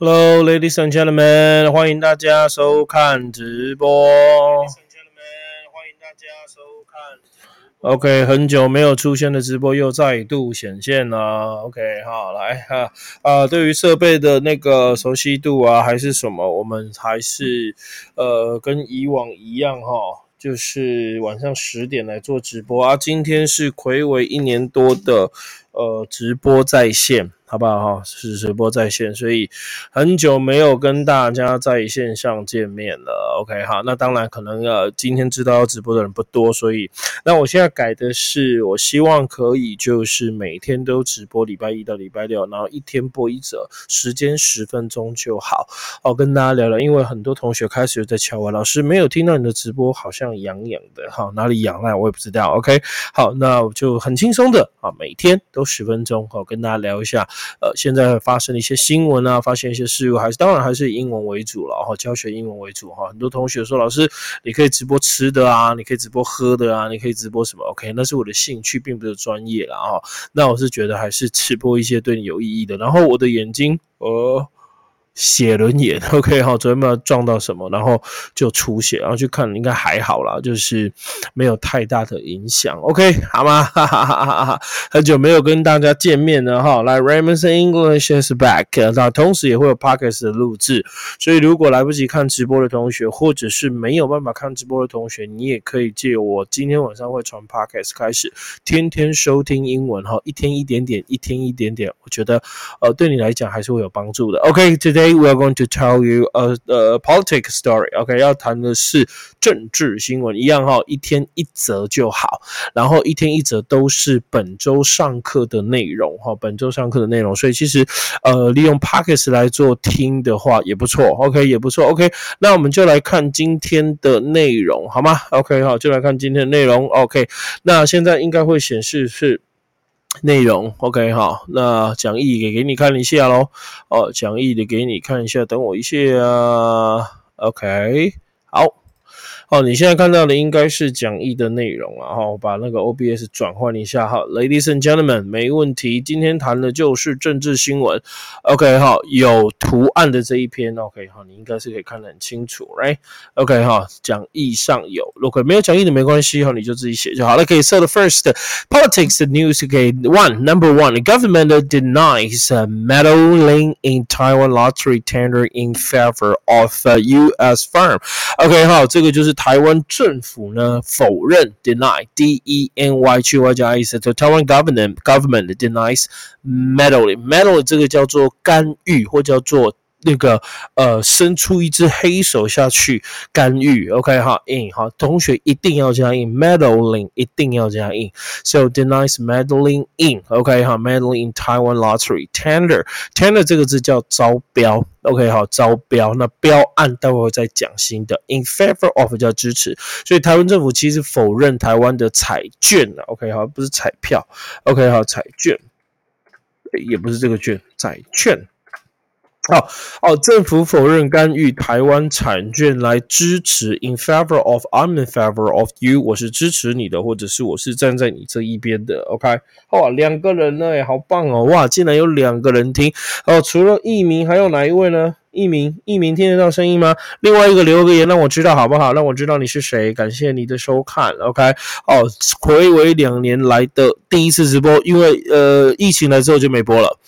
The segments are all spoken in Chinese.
Hello, ladies and gentlemen，欢迎大家收看直播。Ladies and gentlemen，欢迎大家收看。OK，很久没有出现的直播又再度显现了。OK，好，来哈啊，对于设备的那个熟悉度啊，还是什么，我们还是呃跟以往一样哈。就是晚上十点来做直播啊！今天是魁违一年多的呃直播在线。好不好哈？是直播在线，所以很久没有跟大家在线上见面了。OK 好，那当然可能呃今天知道要直播的人不多，所以那我现在改的是，我希望可以就是每天都直播，礼拜一到礼拜六，然后一天播一则，时间十分钟就好。哦，跟大家聊聊，因为很多同学开始在敲我，老师没有听到你的直播，好像痒痒的哈，哪里痒那我也不知道。OK 好，那我就很轻松的啊，每天都十分钟，好跟大家聊一下。呃，现在发生的一些新闻啊，发现一些事物，还是当然还是以英文为主了哈，教学英文为主哈。很多同学说，老师你可以直播吃的啊，你可以直播喝的啊，你可以直播什么？OK，那是我的兴趣，并不是专业了哈。那我是觉得还是直播一些对你有意义的。然后我的眼睛，呃。血轮眼，OK 哈，昨天没有撞到什么，然后就出血，然后去看应该还好啦，就是没有太大的影响，OK 好吗？哈哈哈哈哈，很久没有跟大家见面了哈，来 Raymond English is back，那同时也会有 Podcast 的录制，所以如果来不及看直播的同学，或者是没有办法看直播的同学，你也可以借我今天晚上会传 Podcast 开始，天天收听英文哈，一天一点点，一天一点点，我觉得呃对你来讲还是会有帮助的，OK 今天。We are going to tell you a a politics story. OK，要谈的是政治新闻，一样哈，一天一则就好。然后一天一则都是本周上课的内容哈，本周上课的内容。所以其实呃，利用 Pockets 来做听的话也不错。OK，也不错。OK，那我们就来看今天的内容好吗？OK，好，就来看今天的内容。OK，那现在应该会显示是。内容 OK 哈，那讲义也给你看一下喽。哦，讲义的给你看一下，等我一下啊。OK，好。哦，你现在看到的应该是讲义的内容啊！哈，我把那个 OBS 转换一下哈，Ladies and gentlemen，没问题。今天谈的就是政治新闻。OK 哈，有图案的这一篇 OK 哈，你应该是可以看得很清楚，Right？OK 哈，讲义上有，如果没有讲义的没关系哈，你就自己写就好了。可以 So the first politics news OK one number one government denies meddling in Taiwan lottery tender in favor of U.S. firm。OK 哈，这个就是。台湾政府呢否认 deny d e n y 去外加 s，就台湾 government government denies meddling meddling 这个叫做干预或叫做那个呃伸出一只黑手下去干预，OK 哈 in 好，同学一定要加 in meddling 一定要加 in so denies meddling in，OK 哈 meddling in Taiwan lottery tender tender 这个字叫招标。OK，好，招标那标案待会会再讲新的。In favor of 叫支持，所以台湾政府其实否认台湾的彩券啊。OK，好，不是彩票。OK，好，彩券也不是这个券，彩券。哦哦，政府否认干预台湾产券来支持。In favor of, I'm in favor of you，我是支持你的，或者是我是站在你这一边的。OK，哇，两个人呢，好棒哦，哇，竟然有两个人听哦，除了艺名，还有哪一位呢？一名一名听得到声音吗？另外一个留个言让我知道好不好？让我知道你是谁。感谢你的收看。OK，哦，回为两年来的第一次直播，因为呃疫情来之后就没播了。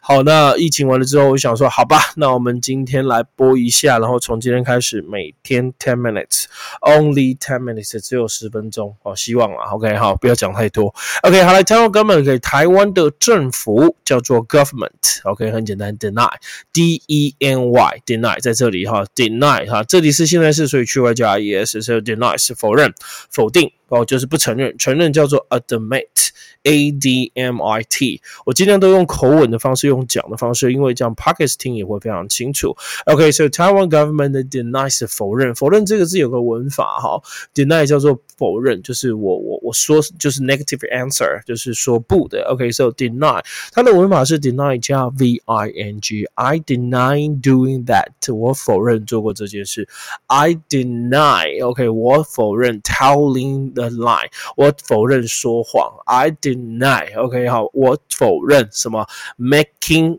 好，那疫情完了之后，我想说好吧，那我们今天来播一下，然后从今天开始每天 ten minutes，only ten minutes，只有十分钟。哦，希望了。OK，好，不要讲太多。OK，好来，台湾 government 给台湾的政府叫做 government。OK，很简单，deny，D E N。Y deny 在这里哈，deny 哈，这里是现在式，所以去 y 加 e s，所以 deny 是否认、否定哦，就是不承认，承认叫做 admit。A D M I T，我尽量都用口吻的方式，用讲的方式，因为这样 Pockets 听也会非常清楚。OK，so Taiwan government denies 否认，否认这个字有个文法哈，deny 叫做否认，就是我我我说就是 negative answer，就是说不的。OK，so deny 它的文法是 deny 加 V I N G，I deny doing that，我否认做过这件事。I deny，OK，我否认 telling The lie，我否认说谎。I deny。deny，OK，好，我否认什么 making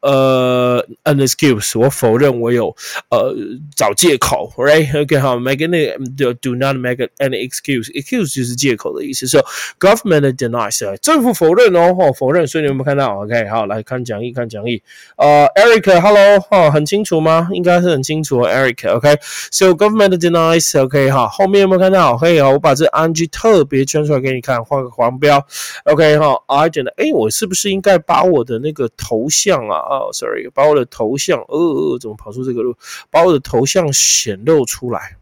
呃，an excuse，我否认我有呃找借口，right？OK，好，make any do not make any excuse，excuse 就是借口的意思。So government denies，政府否认哦，哦否认，所以你有没有看到？OK，好，来看讲义，看讲义。呃，Eric，Hello，哈，很清楚吗？应该是很清楚，Eric，OK。So government denies，OK，哈，后面有没有看到？可以啊，我把这 ing 特别圈出来给你看，画个黄标，OK，哈，I 觉得，哎，我是不是应该把我的那个头像啊？哦，sorry，把我的头像，呃呃，怎么跑出这个路？把我的头像显露出来，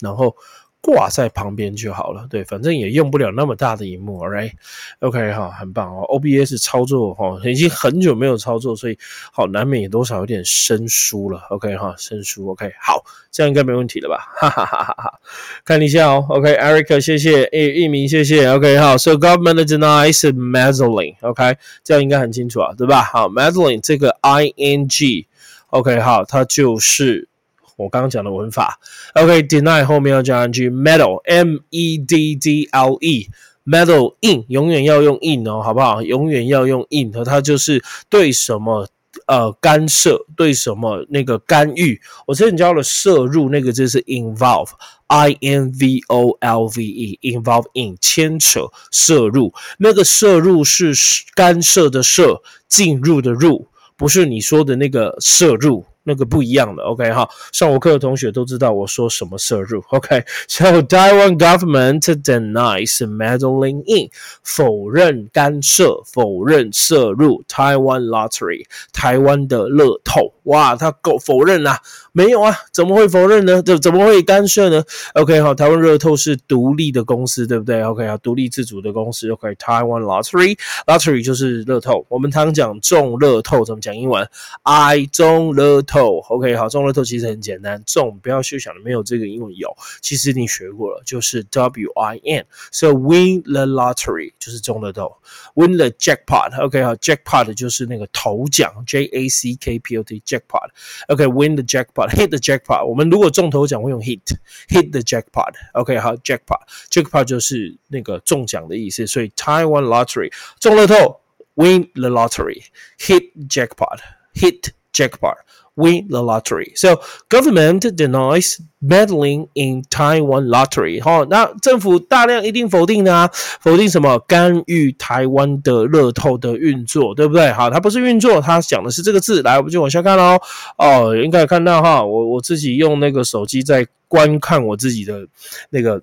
然后挂在旁边就好了。对，反正也用不了那么大的荧幕，right？OK，哈，很棒哦。OBS 操作哈，已经很久没有操作，所以好难免也多少有点生疏了。OK，哈，生疏。OK，好，这样应该没问题了吧？哈哈哈哈哈。看一下哦。OK，Eric，谢谢。诶，一鸣，谢谢。OK，好。So government denies meddling。OK，这样应该很清楚啊，对吧？好，meddling 这个 ing，OK，好，它就是我刚刚讲的文法。OK，deny 后面要加 ing，meddle，m e d d l e，meddle in 永远要用 in 哦，好不好？永远要用 in，它就是对什么。呃，干涉对什么那个干预？我之前教了摄入那个字是 involve，i n v o l v e，involve in 牵扯摄入，那个摄入是干涉的涉，进入的入，不是你说的那个摄入。那个不一样的，OK 哈，上我课的同学都知道我说什么摄入，OK。So Taiwan government denies meddling in，否认干涉，否认摄入 Taiwan lottery，台湾的乐透，哇，他够否认啊？没有啊，怎么会否认呢？怎怎么会干涉呢？OK 好，台湾乐透是独立的公司，对不对？OK 好，独立自主的公司，OK。Taiwan lottery，lottery 就是乐透，我们常讲中乐透，怎么讲英文？I 中乐透。透，OK，好，中乐透其实很简单，中不要去想没有这个英文有，其实你学过了，就是 W I N，so win the lottery 就是中乐透，win the jackpot，OK，好，jackpot 就是那个头奖，J A C K P O T，jackpot，OK，win the jackpot，hit the jackpot，我们如果中头奖会用 hit，hit the jackpot，OK，好，jackpot，jackpot 就是那个中奖的意思，所以 Taiwan lottery 中乐透，win the lottery，hit jackpot，hit jackpot。Win the lottery. So government denies meddling in Taiwan lottery. 好，那政府大量一定否定的啊，否定什么？干预台湾的乐透的运作，对不对？好，它不是运作，它讲的是这个字。来，我们就往下看喽。哦，应该看到哈，我我自己用那个手机在观看我自己的那个。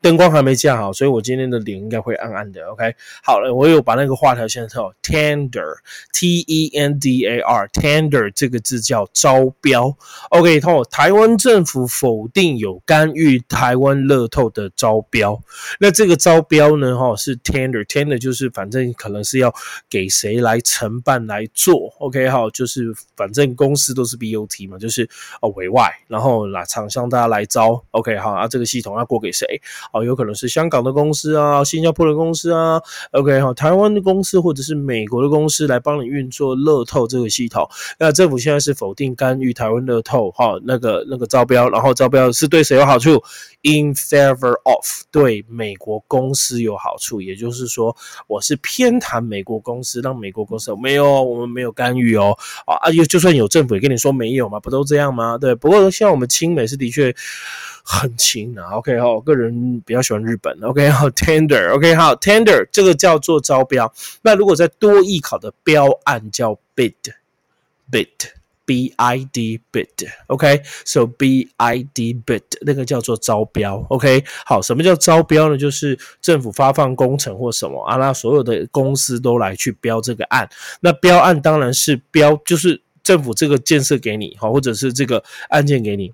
灯光还没架好，所以我今天的脸应该会暗暗的。OK，好了，我有把那个画条线透。Tender，T E N D A R，Tender 这个字叫招标。OK，透台湾政府否定有干预台湾乐透的招标。那这个招标呢，哈是 Tender，Tender 就是反正可能是要给谁来承办来做。OK，好，就是反正公司都是 BOT 嘛，就是哦委外，然后拿厂商大家来招。OK，好，啊这个系统要过给谁？哦，有可能是香港的公司啊，新加坡的公司啊，OK 哈，台湾的公司或者是美国的公司来帮你运作乐透这个系统。那政府现在是否定干预台湾乐透哈，那个那个招标，然后招标是对谁有好处？In favor of 对美国公司有好处，也就是说我是偏袒美国公司，让美国公司没有，我们没有干预哦啊啊，就就算有政府也跟你说没有嘛，不都这样吗？对，不过像我们亲美是的确。很轻啊，OK 哈，个人比较喜欢日本，OK 好，tender，OK 好，tender 这个叫做招标。那如果在多艺考的标案叫 bid，bid，b i d bid，OK，so b i d bid 那个叫做招标，OK 好，什么叫招标呢？就是政府发放工程或什么啊，那所有的公司都来去标这个案。那标案当然是标，就是政府这个建设给你，好，或者是这个案件给你。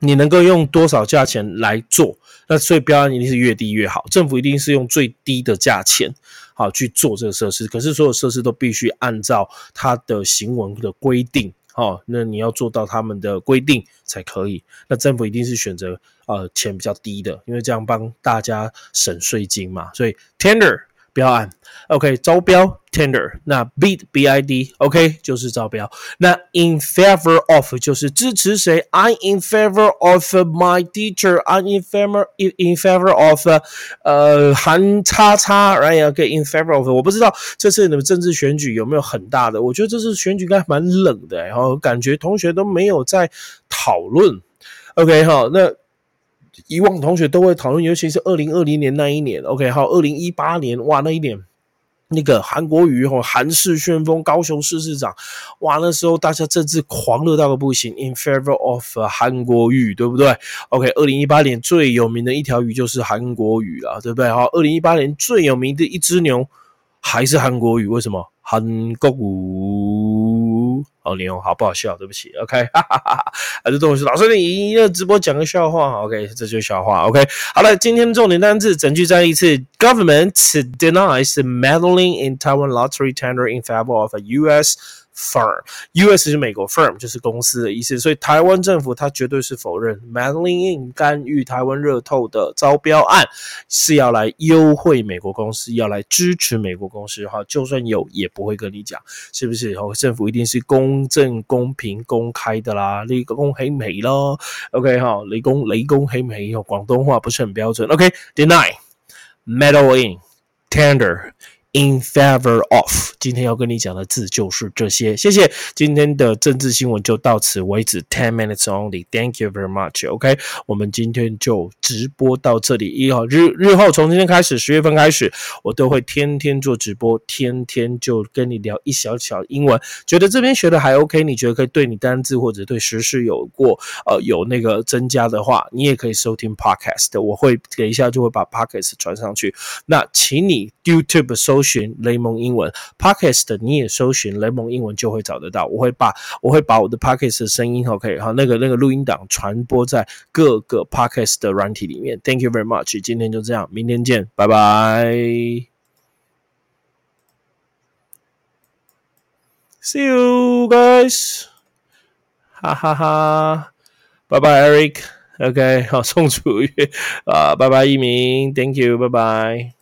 你能够用多少价钱来做？那所以标案一定是越低越好。政府一定是用最低的价钱，好去做这个设施。可是所有设施都必须按照它的行文的规定，哦，那你要做到他们的规定才可以。那政府一定是选择呃钱比较低的，因为这样帮大家省税金嘛。所以 tender 标案。OK，招标 tender，那 bid b i d OK 就是招标。那 in favor of 就是支持谁？I'm in favor of my teacher. I'm in favor in favor of 呃韩叉叉，right？OK，in favor of 我不知道这次你们政治选举有没有很大的？我觉得这次选举应该蛮冷的，然后感觉同学都没有在讨论。OK，好，那以往同学都会讨论，尤其是二零二零年那一年。OK，好，二零一八年，哇，那一年。那个韩国瑜吼，韩式旋风，高雄市市长，哇，那时候大家政治狂热到个不行，in favor of 韩国瑜，对不对？OK，二零一八年最有名的一条鱼就是韩国瑜啊，对不对？好，二零一八年最有名的一只牛还是韩国瑜，为什么？韩国瑜，好牛，好不好笑？对不起，OK，哈哈哈哈，还是这种事。老师，你一个直播讲个笑话，OK，这就是笑话，OK。好了，今天重点单词，整句再一次：Government denies meddling in Taiwan lottery tender in favor of a U.S. Firm，U.S. 是美国，Firm 就是公司的意思，所以台湾政府它绝对是否认 meddling in 干预台湾热透的招标案是要来优惠美国公司，要来支持美国公司哈，就算有也不会跟你讲，是不是？哦，政府一定是公正、公平、公开的啦，立功黑美咯。OK 哈，雷公雷公黑美，哦，广东话不是很标准。OK，deny，meddle in，tender。In favor of，今天要跟你讲的字就是这些。谢谢，今天的政治新闻就到此为止。Ten minutes only. Thank you very much. OK，我们今天就直播到这里。一号日日后从今天开始，十月份开始，我都会天天做直播，天天就跟你聊一小小英文。觉得这边学的还 OK，你觉得可以对你单字或者对时事有过呃有那个增加的话，你也可以收听 Podcast。我会等一下就会把 Podcast 传上去。那请你 YouTube。搜寻雷蒙英文 Podcast，你也搜寻雷蒙英文就会找得到。我会把我会把我的 Podcast 的声音，OK，好，那个那个录音档传播在各个 Podcast 的软体里面。Thank you very much，今天就这样，明天见，拜拜。See you guys，哈哈哈，拜拜，Eric，OK，好，宋楚瑜啊，拜拜，一鸣，Thank you，拜拜。